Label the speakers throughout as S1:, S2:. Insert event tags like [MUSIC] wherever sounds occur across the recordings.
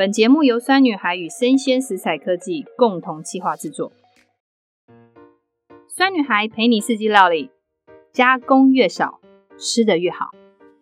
S1: 本节目由酸女孩与生鲜食材科技共同企划制作。酸女孩陪你四季料理，加工越少，吃的越好。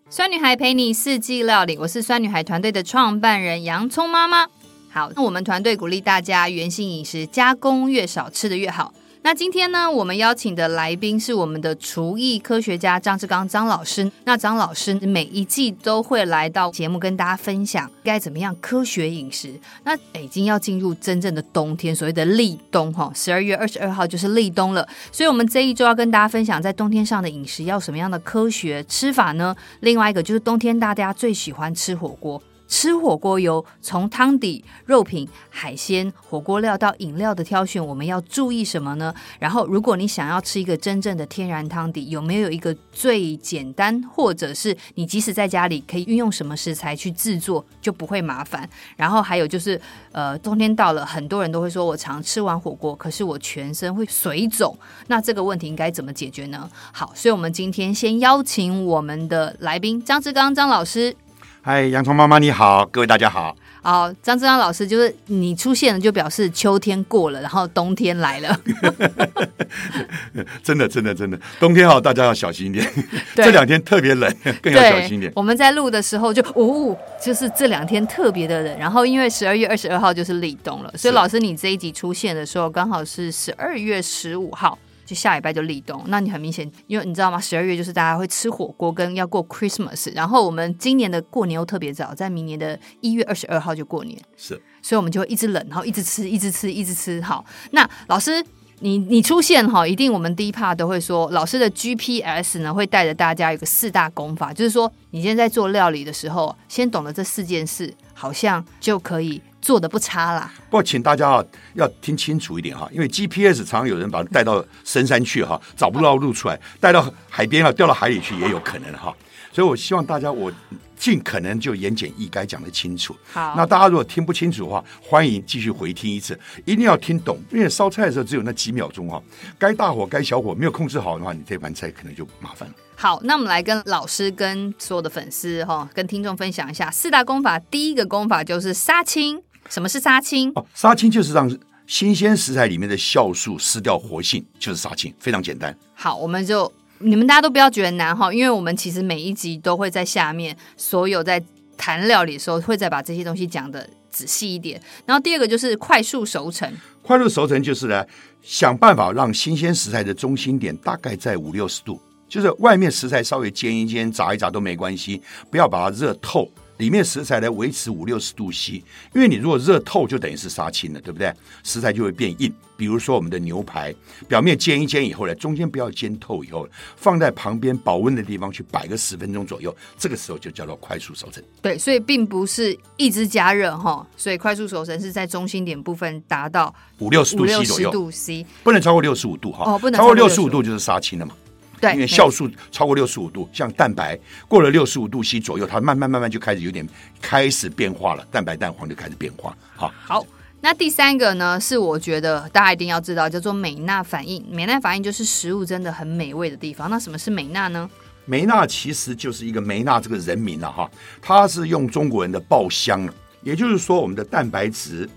S1: 酸女孩陪你四季料理，我是酸女孩团队的创办人洋葱妈妈。好，那我们团队鼓励大家原型饮食，加工越少，吃的越好。那今天呢，我们邀请的来宾是我们的厨艺科学家张志刚张老师。那张老师每一季都会来到节目跟大家分享该怎么样科学饮食。那已经要进入真正的冬天，所谓的立冬哈，十二月二十二号就是立冬了。所以，我们这一周要跟大家分享在冬天上的饮食要什么样的科学吃法呢？另外一个就是冬天大家最喜欢吃火锅。吃火锅油，从汤底、肉品、海鲜、火锅料到饮料的挑选，我们要注意什么呢？然后，如果你想要吃一个真正的天然汤底，有没有一个最简单，或者是你即使在家里可以运用什么食材去制作，就不会麻烦？然后还有就是，呃，冬天到了，很多人都会说我常吃完火锅，可是我全身会水肿，那这个问题应该怎么解决呢？好，所以我们今天先邀请我们的来宾张志刚张老师。
S2: 嗨，洋葱妈妈你好，各位大家好。
S1: 好，张志刚老师，就是你出现了，就表示秋天过了，然后冬天来了。[LAUGHS]
S2: 真的，真的，真的，冬天好，大家要小心一点。[LAUGHS] 这两天特别冷，[LAUGHS] 更要小心一点。
S1: 我们在录的时候就，哦，就是这两天特别的冷。然后因为十二月二十二号就是立冬了，所以老师你这一集出现的时候，刚好是十二月十五号。就下礼拜就立冬，那你很明显，因为你知道吗？十二月就是大家会吃火锅跟要过 Christmas，然后我们今年的过年又特别早，在明年的一月二十二号就过年，
S2: 是，
S1: 所以我们就会一直冷，然后一直吃，一直吃，一直吃。好，那老师，你你出现哈，一定我们第一 part 都会说，老师的 GPS 呢会带着大家有个四大功法，就是说你今天在做料理的时候，先懂得这四件事，好像就可以。做的不差啦，
S2: 不过请大家啊要听清楚一点哈，因为 GPS 常常有人把它带到深山去哈，找不到路出来，带到海边啊，掉到海里去也有可能哈，所以我希望大家我尽可能就言简意赅讲得清楚。
S1: 好，
S2: 那大家如果听不清楚的话，欢迎继续回听一次，一定要听懂，因为烧菜的时候只有那几秒钟哈，该大火该小火没有控制好的话，你这盘菜可能就麻烦了。
S1: 好，那我们来跟老师跟所有的粉丝哈，跟听众分享一下四大功法。第一个功法就是杀青。什么是杀青？
S2: 哦，杀青就是让新鲜食材里面的酵素失掉活性，就是杀青，非常简单。
S1: 好，我们就你们大家都不要觉得难哈，因为我们其实每一集都会在下面，所有在谈料理的时候会再把这些东西讲得仔细一点。然后第二个就是快速熟成，
S2: 快速熟成就是呢，想办法让新鲜食材的中心点大概在五六十度，就是外面食材稍微煎一煎、炸一炸都没关系，不要把它热透。里面食材来维持五六十度 C，因为你如果热透，就等于是杀青了，对不对？食材就会变硬。比如说我们的牛排，表面煎一煎以后呢，中间不要煎透以后，放在旁边保温的地方去摆个十分钟左右，这个时候就叫做快速熟成。
S1: 对，所以并不是一直加热哈，所以快速熟成是在中心点部分达到
S2: 五六十度 C 左右，
S1: 度 C
S2: 不能超过六十五度哈，
S1: 哦，不能
S2: 超过六十五度就是杀青了嘛。
S1: 对，
S2: 因为酵素超过六十五度，像蛋白过了六十五度 C 左右，它慢慢慢慢就开始有点开始变化了，蛋白蛋黄就开始变化。好，
S1: 好，那第三个呢，是我觉得大家一定要知道，叫做美纳反应。美纳反应就是食物真的很美味的地方。那什么是美纳呢？
S2: 美纳其实就是一个梅纳这个人名了哈，它是用中国人的爆香，也就是说我们的蛋白质、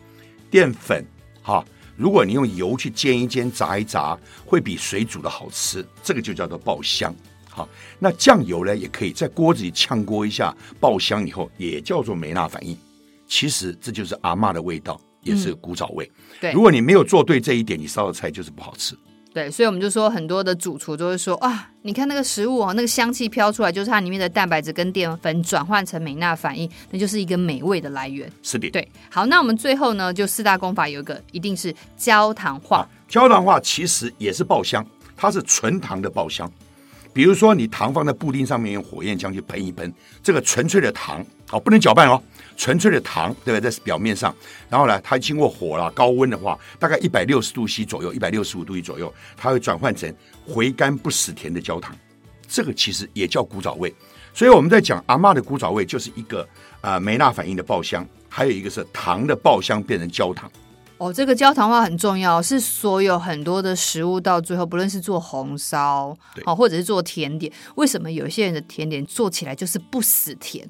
S2: 淀粉哈。如果你用油去煎一煎、炸一炸，会比水煮的好吃，这个就叫做爆香。好，那酱油呢，也可以在锅子里炝锅一下，爆香以后也叫做梅纳反应。其实这就是阿嬷的味道，也是古早味。
S1: 嗯、对，
S2: 如果你没有做对这一点，你烧的菜就是不好吃。
S1: 对，所以我们就说很多的主厨都会说啊，你看那个食物哦，那个香气飘出来，就是它里面的蛋白质跟淀粉转换成美纳反应，那就是一个美味的来源。
S2: 是的，
S1: 对。好，那我们最后呢，就四大功法有一个一定是焦糖化。啊，焦
S2: 糖化其实也是爆香，它是纯糖的爆香。比如说你糖放在布丁上面，用火焰枪去喷一喷，这个纯粹的糖哦，不能搅拌哦。纯粹的糖，对不对？在表面上，然后呢，它经过火了，高温的话，大概一百六十度 C 左右，一百六十五度 C 左右，它会转换成回甘不死甜的焦糖。这个其实也叫古早味。所以我们在讲阿嬷的古早味，就是一个啊、呃、梅纳反应的爆香，还有一个是糖的爆香变成焦糖。
S1: 哦，这个焦糖化很重要，是所有很多的食物到最后，不论是做红烧，对，或者是做甜点，为什么有些人的甜点做起来就是不死甜？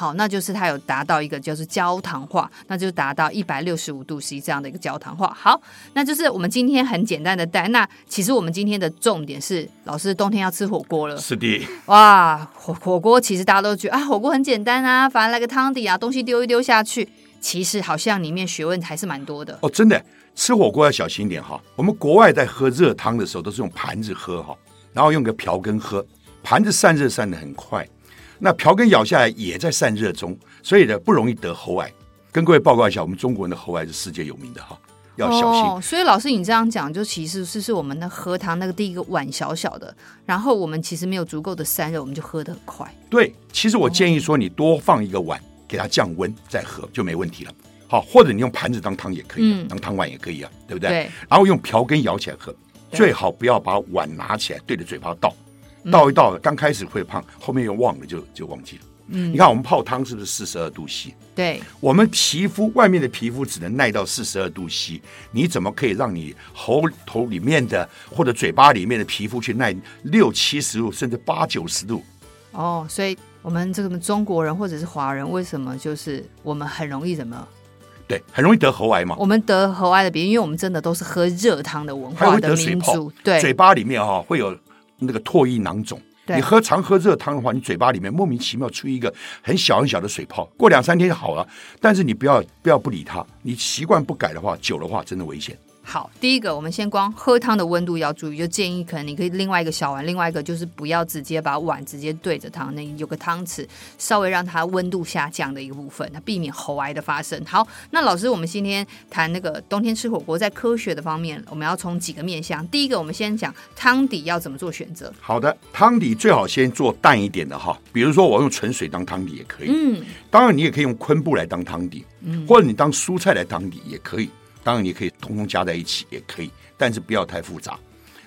S1: 好，那就是它有达到一个就是焦糖化，那就达到一百六十五度 C 这样的一个焦糖化。好，那就是我们今天很简单的带。那其实我们今天的重点是，老师冬天要吃火锅了。
S2: 是的。
S1: 哇，火火锅其实大家都觉得啊，火锅很简单啊，反正来个汤底啊，东西丢一丢下去。其实好像里面学问还是蛮多的。
S2: 哦，真的，吃火锅要小心一点哈。我们国外在喝热汤的时候都是用盘子喝哈，然后用个瓢羹喝，盘子散热散的很快。那瓢根咬下来也在散热中，所以呢不容易得喉癌。跟各位报告一下，我们中国人的喉癌是世界有名的哈，要小心。
S1: 哦，所以老师你这样讲，就其实是是我们的喝汤那个第一个碗小小的，然后我们其实没有足够的散热，我们就喝得很快。
S2: 对，其实我建议说你多放一个碗，给它降温再喝就没问题了。好，或者你用盘子当汤也可以，嗯，当汤碗也可以啊，对不对？
S1: 对。
S2: 然后用瓢羹舀起来喝，最好不要把碗拿起来对着嘴巴倒。倒一倒，刚开始会胖，后面又忘了，就就忘记了。嗯，你看我们泡汤是不是四十二度 C？
S1: 对，
S2: 我们皮肤外面的皮肤只能耐到四十二度 C，你怎么可以让你喉头里面的或者嘴巴里面的皮肤去耐六七十度甚至八九十度？
S1: 哦，所以我们这个中国人或者是华人，为什么就是我们很容易怎么？
S2: 对，很容易得喉癌嘛。
S1: 我们得喉癌的原因，因为我们真的都是喝热汤的文化的民族。对，
S2: 嘴巴里面哈、哦、会有。那个唾液囊肿，你喝常喝热汤的话，你嘴巴里面莫名其妙出一个很小很小的水泡，过两三天就好了。但是你不要不要不理它，你习惯不改的话，久的话真的危险。
S1: 好，第一个我们先光喝汤的温度要注意，就建议可能你可以另外一个小碗，另外一个就是不要直接把碗直接对着汤，那有个汤匙稍微让它温度下降的一个部分，它避免喉癌的发生。好，那老师，我们今天谈那个冬天吃火锅，在科学的方面，我们要从几个面向。第一个，我们先讲汤底要怎么做选择。
S2: 好的，汤底最好先做淡一点的哈，比如说我用纯水当汤底也可以。
S1: 嗯，
S2: 当然你也可以用昆布来当汤底，嗯，或者你当蔬菜来当底也可以。当然，你可以通通加在一起也可以，但是不要太复杂。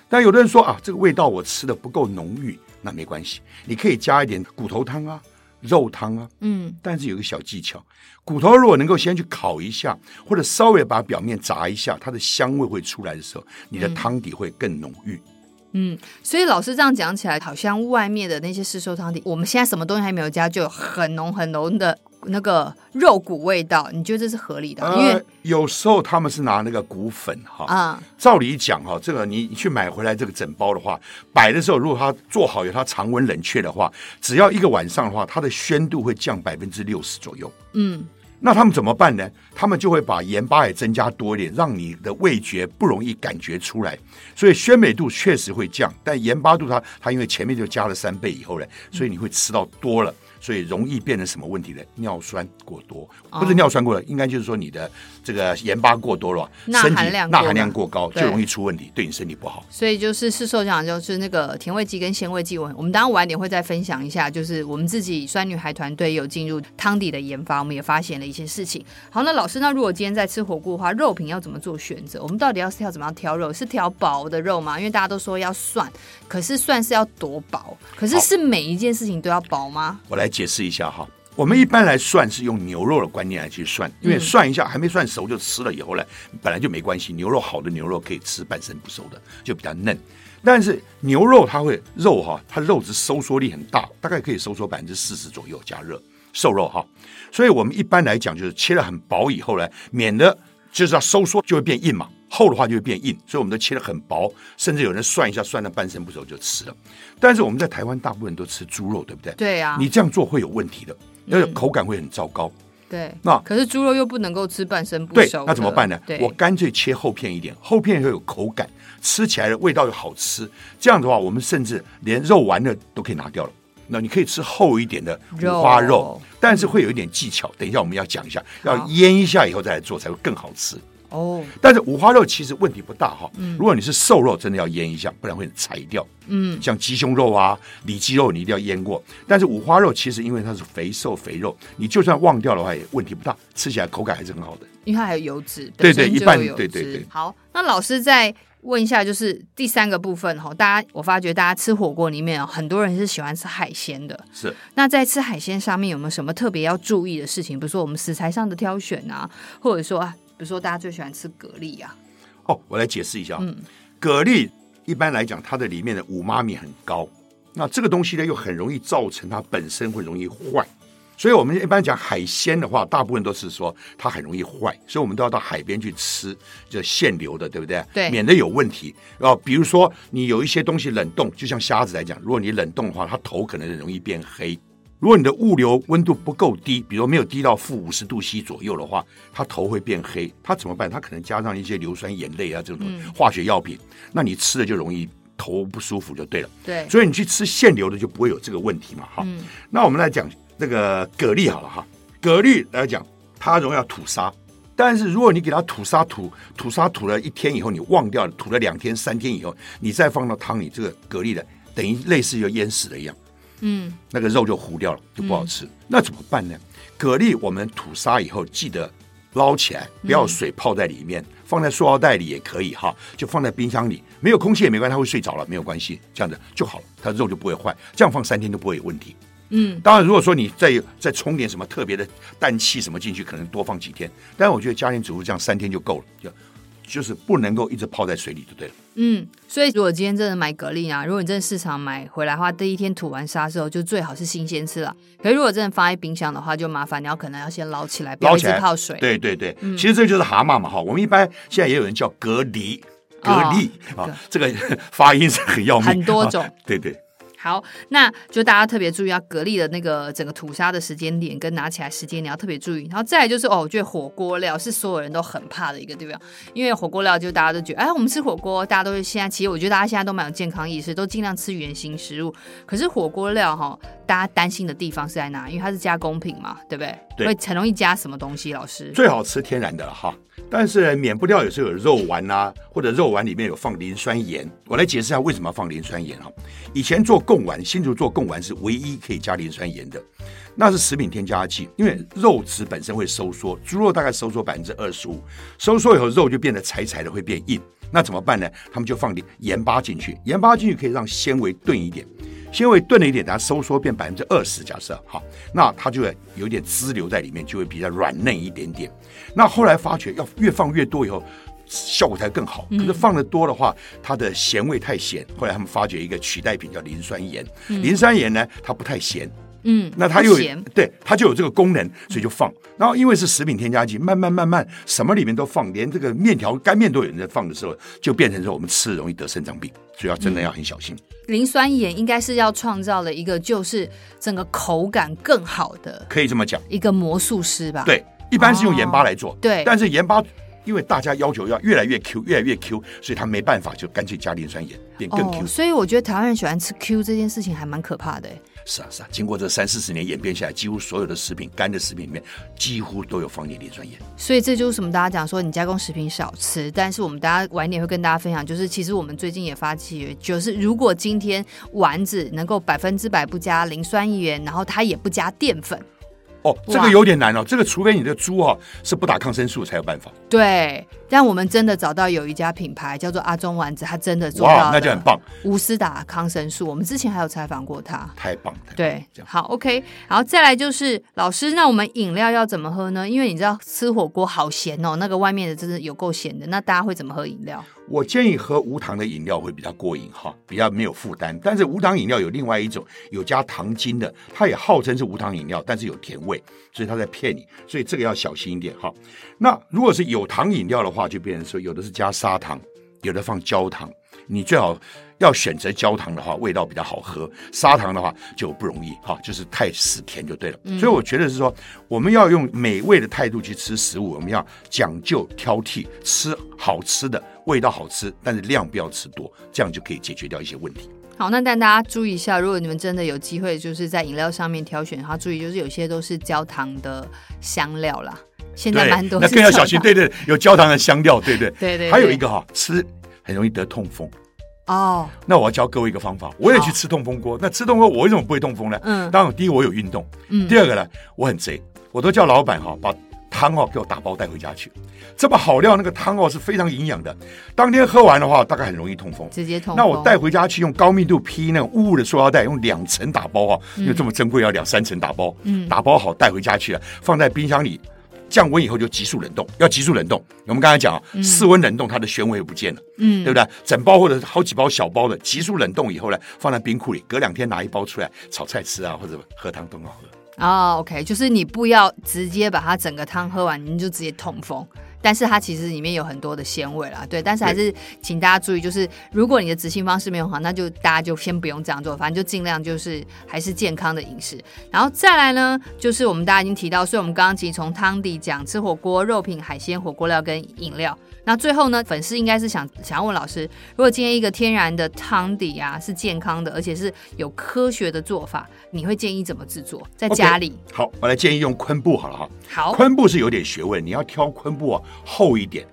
S2: 但有的人说啊，这个味道我吃的不够浓郁，那没关系，你可以加一点骨头汤啊、肉汤啊。
S1: 嗯，
S2: 但是有个小技巧，骨头如果能够先去烤一下，或者稍微把表面炸一下，它的香味会出来的时候，你的汤底会更浓郁。
S1: 嗯，所以老师这样讲起来，好像外面的那些市售汤底，我们现在什么东西还没有加，就有很浓很浓的。那个肉骨味道，你觉得这是合理的？因为、呃、
S2: 有时候他们是拿那个骨粉哈，
S1: 啊，
S2: 照理讲哈，这个你你去买回来这个整包的话，摆的时候如果它做好有它常温冷却的话，只要一个晚上的话，它的鲜度会降百分之六十左右。
S1: 嗯，
S2: 那他们怎么办呢？他们就会把盐巴也增加多一点，让你的味觉不容易感觉出来，所以鲜美度确实会降，但盐巴度它它因为前面就加了三倍以后呢，所以你会吃到多了。所以容易变成什么问题呢？尿酸过多，不是尿酸过多，应该就是说你的这个盐巴过多了，身体钠含量过高，就容易出问题，对你身体不好。
S1: 所以就是是受讲就是那个甜味剂跟鲜味剂，我我们当然晚点会再分享一下。就是我们自己酸女孩团队有进入汤底的研发，我们也发现了一些事情。好，那老师，那如果今天在吃火锅的话，肉品要怎么做选择？我们到底要是要怎么样挑肉？是挑薄的肉吗？因为大家都说要涮，可是涮是要多薄？可是是每一件事情都要薄吗？
S2: 我来。解释一下哈，我们一般来算是用牛肉的观念来去算，因为算一下还没算熟就吃了以后呢，本来就没关系。牛肉好的牛肉可以吃半生不熟的，就比较嫩。但是牛肉它会肉哈，它肉质收缩力很大，大概可以收缩百分之四十左右加热瘦肉哈。所以我们一般来讲就是切的很薄以后呢，免得就是要收缩就会变硬嘛。厚的话就会变硬，所以我们都切得很薄，甚至有人涮一下涮到半生不熟就吃了。但是我们在台湾大部分都吃猪肉，对不对？
S1: 对呀、啊。
S2: 你这样做会有问题的，那个口感会很糟糕。
S1: 对。
S2: 那
S1: 可是猪肉又不能够吃半生不熟。
S2: 对，那怎么办呢？我干脆切厚片一点，厚片会有口感，吃起来的味道又好吃。这样的话，我们甚至连肉丸的都可以拿掉了。那你可以吃厚一点的五花肉，肉但是会有一点技巧。等一下我们要讲一下，要腌一下以后再来做才会更好吃。
S1: 哦，
S2: 但是五花肉其实问题不大哈。嗯，如果你是瘦肉，真的要腌一下，不然会柴掉。
S1: 嗯，
S2: 像鸡胸肉啊、里脊肉，你一定要腌过。但是五花肉其实因为它是肥瘦肥肉，你就算忘掉的话也问题不大，吃起来口感还是很好的。
S1: 因为它还有油脂，
S2: 对对，一半对对对。
S1: 好，那老师再问一下，就是第三个部分哈，大家我发觉大家吃火锅里面很多人是喜欢吃海鲜的。
S2: 是。
S1: 那在吃海鲜上面有没有什么特别要注意的事情？比如说我们食材上的挑选啊，或者说啊。比如说，大家最喜欢吃蛤蜊呀。
S2: 哦，我来解释一下。
S1: 嗯，
S2: 蛤蜊一般来讲，它的里面的五妈咪很高，那这个东西呢，又很容易造成它本身会容易坏。所以我们一般讲海鲜的话，大部分都是说它很容易坏，所以我们都要到海边去吃，就现流的，对不对？
S1: 对，
S2: 免得有问题。哦，比如说你有一些东西冷冻，就像虾子来讲，如果你冷冻的话，它头可能很容易变黑。如果你的物流温度不够低，比如没有低到负五十度 C 左右的话，它头会变黑。它怎么办？它可能加上一些硫酸盐类啊这种化学药品，嗯、那你吃了就容易头不舒服就对了。
S1: 对，
S2: 所以你去吃现流的就不会有这个问题嘛。哈、嗯，那我们来讲这个蛤蜊好了哈，蛤蜊来讲它容易要吐沙，但是如果你给它吐沙吐吐沙吐了一天以后，你忘掉了，吐了两天三天以后，你再放到汤里，这个蛤蜊的等于类似就淹死了一样。嗯，那个肉就糊掉了，就不好吃。嗯、那怎么办呢？蛤蜊我们吐沙以后，记得捞起来，不要水泡在里面，嗯、放在塑料袋里也可以哈，就放在冰箱里，没有空气也没关系，它会睡着了，没有关系，这样子就好了，它肉就不会坏。这样放三天都不会有问题。嗯，当然如果说你再再冲点什么特别的氮气什么进去，可能多放几天。但是我觉得家庭主妇这样三天就够了，就就是不能够一直泡在水里就对了。
S1: 嗯，所以如果今天真的买蛤蜊啊，如果你真的市场买回来的话，第一天吐完沙之后，就最好是新鲜吃了。可是如果真的放在冰箱的话，就麻烦，你要可能要先捞起来，不要一直泡水。
S2: 对对对，嗯、其实这就是蛤蟆嘛哈。我们一般现在也有人叫蛤蜊，蛤蜊啊，这个发音是很要命，
S1: 很多种。
S2: 对 [LAUGHS] 对。
S1: 好，那就大家特别注意，啊，格力的那个整个吐沙的时间点跟拿起来时间，你要特别注意。然后再来就是哦，我觉得火锅料是所有人都很怕的一个，对不对？因为火锅料就大家都觉得，哎，我们吃火锅，大家都是现在其实我觉得大家现在都蛮有健康意识，都尽量吃原形食物。可是火锅料哈，大家担心的地方是在哪？因为它是加工品嘛，对不对？
S2: 对，
S1: 会很容易加什么东西？老师
S2: 最好吃天然的了哈。但是免不掉有时候有肉丸啊，或者肉丸里面有放磷酸盐。我来解释一下为什么要放磷酸盐哈。以前做贡丸，新竹做贡丸是唯一可以加磷酸盐的，那是食品添加剂，因为肉质本身会收缩，猪肉大概收缩百分之二十五，收缩以后肉就变得柴柴的，会变硬。那怎么办呢？他们就放点盐巴进去，盐巴进去可以让纤维钝一点。纤维钝了一点，它收缩变百分之二十，假设好，那它就会有点支流在里面，就会比较软嫩一点点。那后来发觉要越放越多以后，效果才更好。可是放的多的话，它的咸味太咸。后来他们发觉一个取代品叫磷酸盐，磷酸盐呢，它不太咸。嗯，那它又对它就有这个功能，所以就放。然后因为是食品添加剂，慢慢慢慢什么里面都放，连这个面条干面都有人在放的时候，就变成说我们吃容易得肾脏病，所以要真的要很小心。
S1: 磷酸盐应该是要创造了一个就是整个口感更好的，
S2: 可以这么讲，
S1: 一个魔术师吧？
S2: 对，一般是用盐巴来做，
S1: 对，
S2: 但是盐巴因为大家要求要越来越 Q，越来越 Q，所以他没办法，就干脆加磷酸盐变更 Q。
S1: 所以我觉得台湾人喜欢吃 Q 这件事情还蛮可怕的。
S2: 是啊是啊，经过这三四十年演变下来，几乎所有的食品干的食品里面几乎都有放点磷酸盐。
S1: 所以这就是什么？大家讲说你加工食品少吃，但是我们大家晚一点会跟大家分享，就是其实我们最近也发起，就是如果今天丸子能够百分之百不加磷酸盐，然后它也不加淀粉。
S2: 哦，这个有点难哦。这个除非你的猪哦是不打抗生素才有办法。
S1: 对，但我们真的找到有一家品牌叫做阿中丸子，它真的做到了，
S2: 那就很棒，
S1: 无私打抗生素。我们之前还有采访过他，
S2: 太棒了。
S1: 对，好，OK，然后再来就是老师，那我们饮料要怎么喝呢？因为你知道吃火锅好咸哦，那个外面的真的有够咸的。那大家会怎么喝饮料？
S2: 我建议喝无糖的饮料会比较过瘾哈，比较没有负担。但是无糖饮料有另外一种有加糖精的，它也号称是无糖饮料，但是有甜味，所以他在骗你，所以这个要小心一点哈。那如果是有糖饮料的话，就变成说有的是加砂糖，有的放焦糖，你最好要选择焦糖的话，味道比较好喝；砂糖的话就不容易哈，就是太死甜就对了。所以我觉得是说，我们要用美味的态度去吃食物，我们要讲究挑剔，吃好吃的。味道好吃，但是量不要吃多，这样就可以解决掉一些问题。
S1: 好，那但大家注意一下，如果你们真的有机会，就是在饮料上面挑选的话，注意就是有些都是焦糖的香料啦。现在蛮多，
S2: 那更要小心。对对，有焦糖的香料，对对 [LAUGHS]
S1: 对对。
S2: 还有一个哈，吃很容易得痛风。哦。那我要教各位一个方法，我也去吃痛风锅。那吃痛风，我为什么不会痛风呢？嗯。当然，第一我有运动。嗯。第二个呢，我很贼，我都叫老板哈把。汤哦，给我打包带回家去。这么好料，那个汤哦是非常营养的。当天喝完的话，大概很容易痛风，
S1: 直接痛。
S2: 那我带回家去，用高密度 P 那种雾雾的塑料袋，用两层打包啊，因为这么珍贵，要两三层打包。嗯，打包好带回家去了，放在冰箱里，降温以后就急速冷冻。要急速冷冻，我们刚才讲啊，室温冷冻它的鲜味不见了，嗯，对不对？整包或者好几包小包的，急速冷冻以后呢，放在冰库里，隔两天拿一包出来炒菜吃啊，或者喝汤都很好喝。
S1: 哦，OK，就是你不要直接把它整个汤喝完，你就直接痛风。但是它其实里面有很多的鲜味啦，对。但是还是请大家注意，就是如果你的执行方式没有好，那就大家就先不用这样做，反正就尽量就是还是健康的饮食。然后再来呢，就是我们大家已经提到，所以我们刚刚其实从汤底讲吃火锅、肉品、海鲜、火锅料跟饮料。那最后呢，粉丝应该是想想要问老师，如果今天一个天然的汤底啊是健康的，而且是有科学的做法，你会建议怎么制作？在家里？Okay,
S2: 好，我来建议用昆布好了哈。
S1: 好，
S2: 昆布是有点学问，你要挑昆布啊厚一点，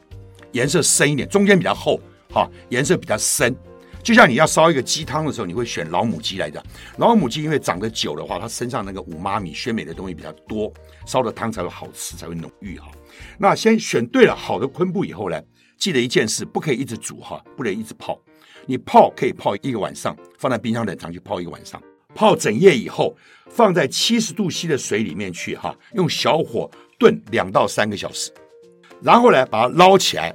S2: 颜色深一点，中间比较厚，哈，颜色比较深。就像你要烧一个鸡汤的时候，你会选老母鸡来的。老母鸡因为长得久的话，它身上那个五妈米鲜美的东西比较多，烧的汤才会好吃，才会浓郁哈。那先选对了好的昆布以后呢，记得一件事，不可以一直煮哈，不能一直泡。你泡可以泡一个晚上，放在冰箱冷藏去泡一个晚上。泡整夜以后，放在七十度 C 的水里面去哈，用小火炖两到三个小时，然后呢，把它捞起来，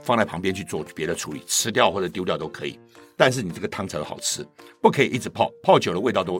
S2: 放在旁边去做别的处理，吃掉或者丢掉都可以。但是你这个汤才会好吃，不可以一直泡，泡久了味道都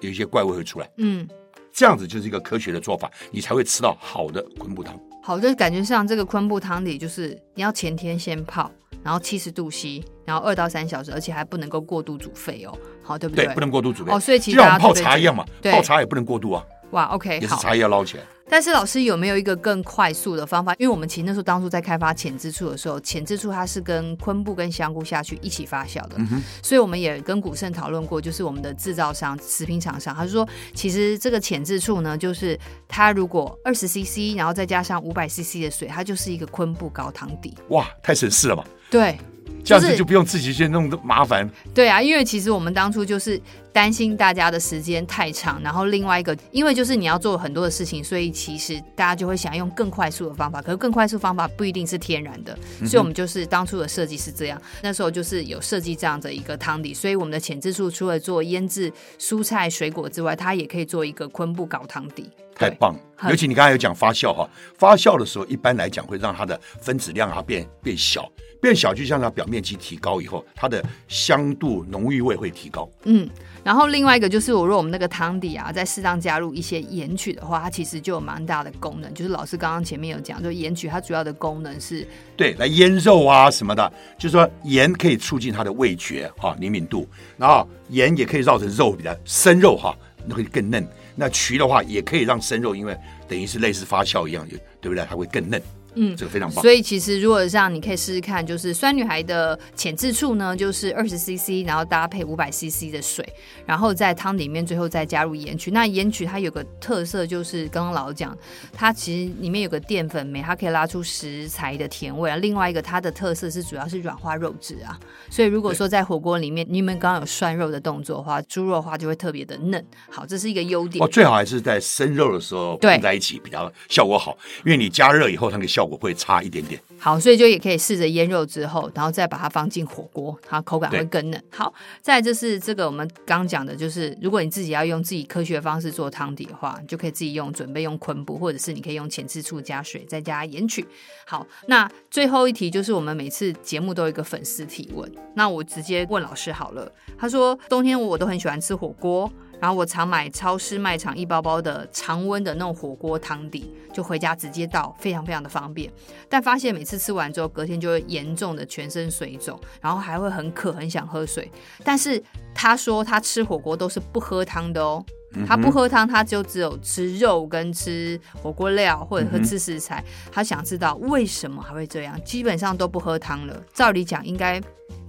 S2: 有一些怪味会出来。嗯。这样子就是一个科学的做法，你才会吃到好的昆布汤。
S1: 好的，感觉上这个昆布汤底就是你要前天先泡，然后七十度 C，然后二到三小时，而且还不能够过度煮沸哦。好，对不对？
S2: 对，不能过度煮沸。
S1: 哦，所以其实
S2: 就像泡茶一样嘛，泡茶也不能过度啊。
S1: 哇，OK，
S2: 也是茶叶要捞起来。
S1: 但是老师有没有一个更快速的方法？因为我们其实那时候当初在开发浅渍醋的时候，浅渍醋它是跟昆布跟香菇下去一起发酵的，嗯、所以我们也跟古盛讨论过，就是我们的制造商食品厂商，他就说其实这个浅渍醋呢，就是它如果二十 CC，然后再加上五百 CC 的水，它就是一个昆布高汤底。
S2: 哇，太省事了嘛！
S1: 对。
S2: 这样子就不用自己去弄的麻烦。
S1: 对啊，因为其实我们当初就是担心大家的时间太长，然后另外一个，因为就是你要做很多的事情，所以其实大家就会想用更快速的方法。可是更快速方法不一定是天然的，所以我们就是当初的设计是这样。那时候就是有设计这样的一个汤底，所以我们的浅汁素除了做腌制蔬菜水果之外，它也可以做一个昆布搞汤底。
S2: 太棒！尤其你刚才有讲发酵哈，发酵的时候一般来讲会让它的分子量啊变变小。变小，就像它表面积提高以后，它的香度、浓郁味会提高。
S1: 嗯，然后另外一个就是，我如果我们那个汤底啊，再适当加入一些盐曲的话，它其实就有蛮大的功能。就是老师刚刚前面有讲，就盐曲它主要的功能是，
S2: 对，来腌肉啊什么的。就是说盐可以促进它的味觉哈灵敏度，然后盐也可以绕成肉比较生肉哈，那会更嫩。那曲的话也可以让生肉，因为等于是类似发酵一样，对不对？它会更嫩。嗯，这个非常棒。
S1: 所以其实如果这样，你可以试试看，就是酸女孩的浅质处呢，就是二十 CC，然后搭配五百 CC 的水，然后在汤里面最后再加入盐曲。那盐曲它有个特色，就是刚刚老讲，它其实里面有个淀粉酶，它可以拉出食材的甜味啊。另外一个它的特色是主要是软化肉质啊。所以如果说在火锅里面，你们刚刚有涮肉的动作的话，猪肉的话就会特别的嫩。好，这是一个优点。
S2: 哦，最好还是在生肉的时候放在一起比较效果好，因为你加热以后它那个效果会差一点点。
S1: 好，所以就也可以试着腌肉之后，然后再把它放进火锅，它口感会更嫩。好，再就是这个我们刚讲的，就是如果你自己要用自己科学方式做汤底的话，就可以自己用准备用昆布，或者是你可以用浅渍醋加水，再加盐曲。好，那最后一题就是我们每次节目都有一个粉丝提问，那我直接问老师好了。他说冬天我都很喜欢吃火锅。然后我常买超市卖场一包包的常温的那种火锅汤底，就回家直接倒，非常非常的方便。但发现每次吃完之后，隔天就会严重的全身水肿，然后还会很渴，很想喝水。但是他说他吃火锅都是不喝汤的哦，他不喝汤，他就只有吃肉跟吃火锅料或者喝吃食材。他想知道为什么还会这样，基本上都不喝汤了。照理讲应该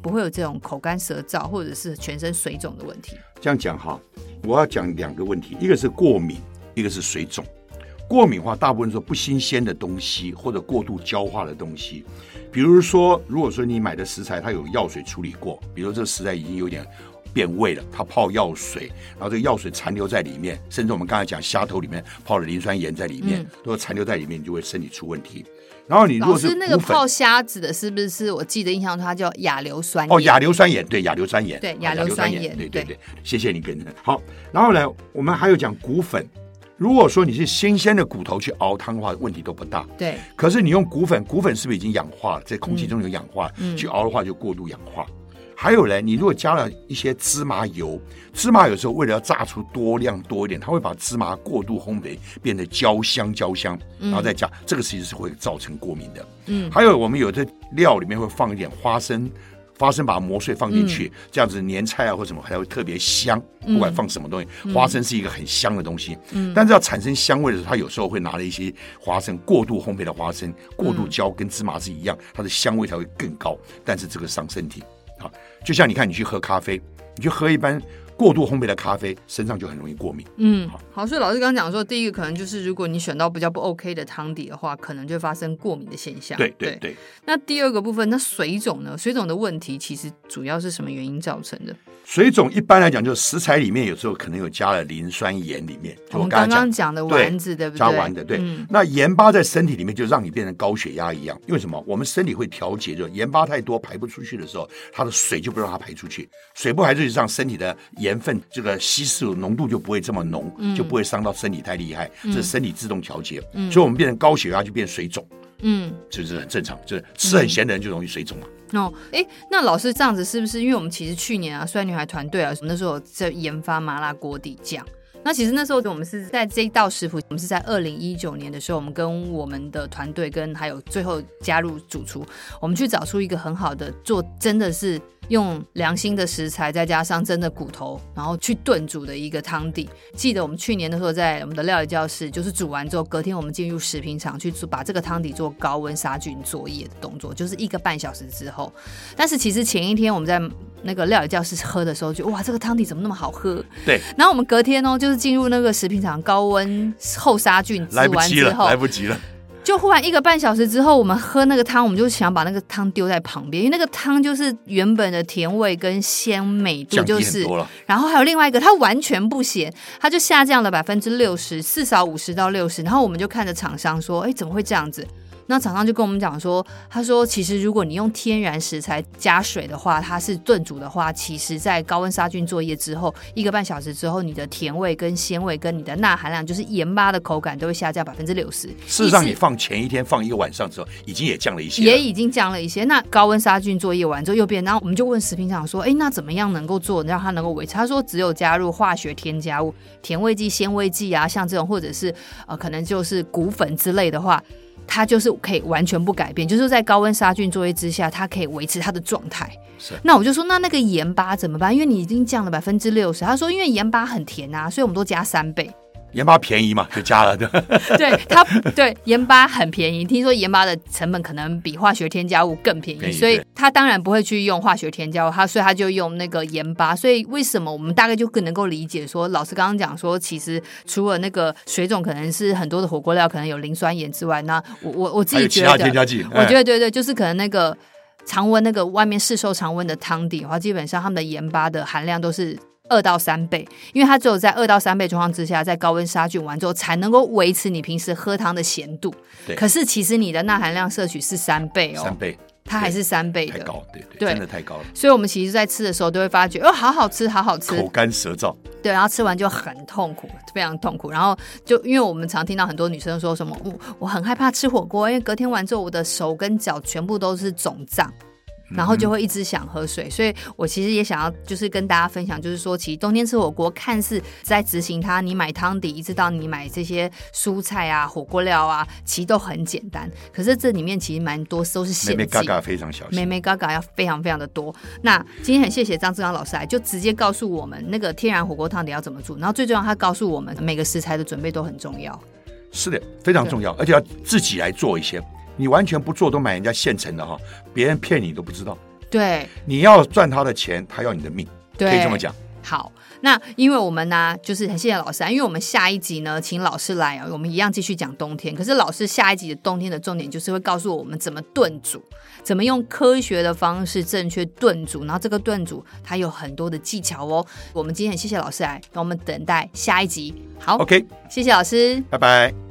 S1: 不会有这种口干舌燥或者是全身水肿的问题。
S2: 这样讲哈。我要讲两个问题，一个是过敏，一个是水肿。过敏的话，大部分说不新鲜的东西或者过度焦化的东西，比如说，如果说你买的食材它有药水处理过，比如这个食材已经有点变味了，它泡药水，然后这个药水残留在里面，甚至我们刚才讲虾头里面泡了磷酸盐在里面，都残留在里面，你就会身体出问题。然后你如果是
S1: 那个泡虾子的，是不是？我记得印象中它叫亚硫酸
S2: 哦，亚硫酸盐，对，亚硫酸盐，
S1: 对，亚硫酸盐，
S2: 对对对，谢谢你跟着。好，然后呢，我们还有讲骨粉，如果说你是新鲜的骨头去熬汤的话，问题都不大。
S1: 对，
S2: 可是你用骨粉，骨粉是不是已经氧化了？在空气中有氧化，去熬的话就过度氧化。还有呢，你如果加了一些芝麻油，芝麻有时候为了要炸出多量多一点，它会把芝麻过度烘焙变得焦香焦香，然后再加，嗯、这个其实是会造成过敏的。嗯，还有我们有的料里面会放一点花生。花生把它磨碎放进去，嗯、这样子年菜啊或什么还会特别香。不管放什么东西，嗯、花生是一个很香的东西。嗯，但是要产生香味的时候，它有时候会拿了一些花生过度烘焙的花生，过度焦跟芝麻是一样，它的香味才会更高。但是这个伤身体啊，就像你看，你去喝咖啡，你去喝一般。过度烘焙的咖啡，身上就很容易过敏。
S1: 嗯，好，所以老师刚刚讲说，第一个可能就是，如果你选到比较不 OK 的汤底的话，可能就会发生过敏的现象。
S2: 对对对。
S1: 那第二个部分，那水肿呢？水肿的问题其实主要是什么原因造成的？
S2: 水肿一般来讲，就是食材里面有时候可能有加了磷酸盐里面。
S1: 我们刚刚讲的丸子，对，对不对？
S2: 加丸的，对。嗯、那盐巴在身体里面就让你变成高血压一样。因为什么？我们身体会调节，就盐巴太多排不出去的时候，它的水就不让它排出去。水不排出去，让身体的盐分这个。稀释浓度就不会这么浓，嗯、就不会伤到身体太厉害，嗯、这是身体自动调节，嗯、所以我们变成高血压就变水肿，嗯，这是很正常，就是吃很咸的人就容易水肿嘛。
S1: 哦，哎，那老师这样子是不是？因为我们其实去年啊，酸女孩团队啊，那时候在研发麻辣锅底酱。那其实那时候我们是在这一道食谱，我们是在二零一九年的时候，我们跟我们的团队跟还有最后加入主厨，我们去找出一个很好的做，真的是用良心的食材，再加上真的骨头，然后去炖煮的一个汤底。记得我们去年的时候在我们的料理教室，就是煮完之后，隔天我们进入食品厂去做，把这个汤底做高温杀菌作业的动作，就是一个半小时之后。但是其实前一天我们在那个料理教室喝的时候就，就哇，这个汤底怎么那么好喝？
S2: 对。
S1: 然后我们隔天哦，就是进入那个食品厂高温后杀菌，煮完之后
S2: 来不及了，
S1: 就忽然一个半小时之后，我们喝那个汤，我们就想把那个汤丢在旁边，因为那个汤就是原本的甜味跟鲜美度就是，然后还有另外一个，它完全不咸，它就下降了百分之六十，至少五十到六十，然后我们就看着厂商说，哎，怎么会这样子？那厂商就跟我们讲说，他说其实如果你用天然食材加水的话，它是炖煮的话，其实在高温杀菌作业之后，一个半小时之后，你的甜味跟鲜味跟你的钠含量，就是盐巴的口感都会下降百分之六十。
S2: 事实上，你放前一天放一个晚上之后，已经也降了一些，
S1: 也已经降了一些。那高温杀菌作业完之后又变，然后我们就问食品厂说，哎，那怎么样能够做让它能够维持？他说只有加入化学添加物，甜味剂、鲜味剂啊，像这种或者是呃可能就是骨粉之类的话。它就是可以完全不改变，就是在高温杀菌作业之下，它可以维持它的状态。是，那我就说，那那个盐巴怎么办？因为你已经降了百分之六十。他说，因为盐巴很甜啊，所以我们都加三倍。
S2: 盐巴便宜嘛，就加了。对，[LAUGHS]
S1: 对它对盐巴很便宜。听说盐巴的成本可能比化学添加物更便宜，便宜，所以他当然不会去用化学添加物，他所以他就用那个盐巴。所以为什么我们大概就更能够理解说，老师刚刚讲说，其实除了那个水肿可能是很多的火锅料可能有磷酸盐之外，那我我我自己觉得，[LAUGHS]
S2: 添加剂，
S1: 我觉得对对，就是可能那个常温那个外面市售常温的汤底的话，基本上他们的盐巴的含量都是。二到三倍，因为它只有在二到三倍状况之下，在高温杀菌完之后，才能够维持你平时喝汤的咸度。
S2: 对，
S1: 可是其实你的钠含量摄取是三倍哦，
S2: 三倍，
S1: 它还是三倍的，
S2: 太高，对对，对真的太高了。
S1: 所以我们其实，在吃的时候都会发觉，哦，好好吃，好好吃，
S2: 口干舌燥。
S1: 对，然后吃完就很痛苦，非常痛苦。然后就因为我们常听到很多女生说什么，我我很害怕吃火锅，因为隔天完之后，我的手跟脚全部都是肿胀。然后就会一直想喝水，所以我其实也想要就是跟大家分享，就是说，其实冬天吃火锅看似在执行它，你买汤底一直到你买这些蔬菜啊、火锅料啊，其实都很简单。可是这里面其实蛮多都是陷阱，妹妹
S2: 嘎嘎非常小心，
S1: 妹妹嘎嘎要非常非常的多。那今天很谢谢张志刚老师来，就直接告诉我们那个天然火锅汤底要怎么煮，然后最重要，他告诉我们每个食材的准备都很重要。
S2: 是的，非常重要，而且要自己来做一些。你完全不做，都买人家现成的哈，别人骗你都不知道。
S1: 对，
S2: 你要赚他的钱，他要你的命，
S1: 对
S2: 可以这么讲。
S1: 好，那因为我们呢，就是很谢谢老师啊，因为我们下一集呢，请老师来啊，我们一样继续讲冬天。可是老师下一集的冬天的重点就是会告诉我们怎么炖煮，怎么用科学的方式正确炖煮，然后这个炖煮它有很多的技巧哦。我们今天很谢谢老师来，让我们等待下一集。好，OK，谢谢老师，
S2: 拜拜。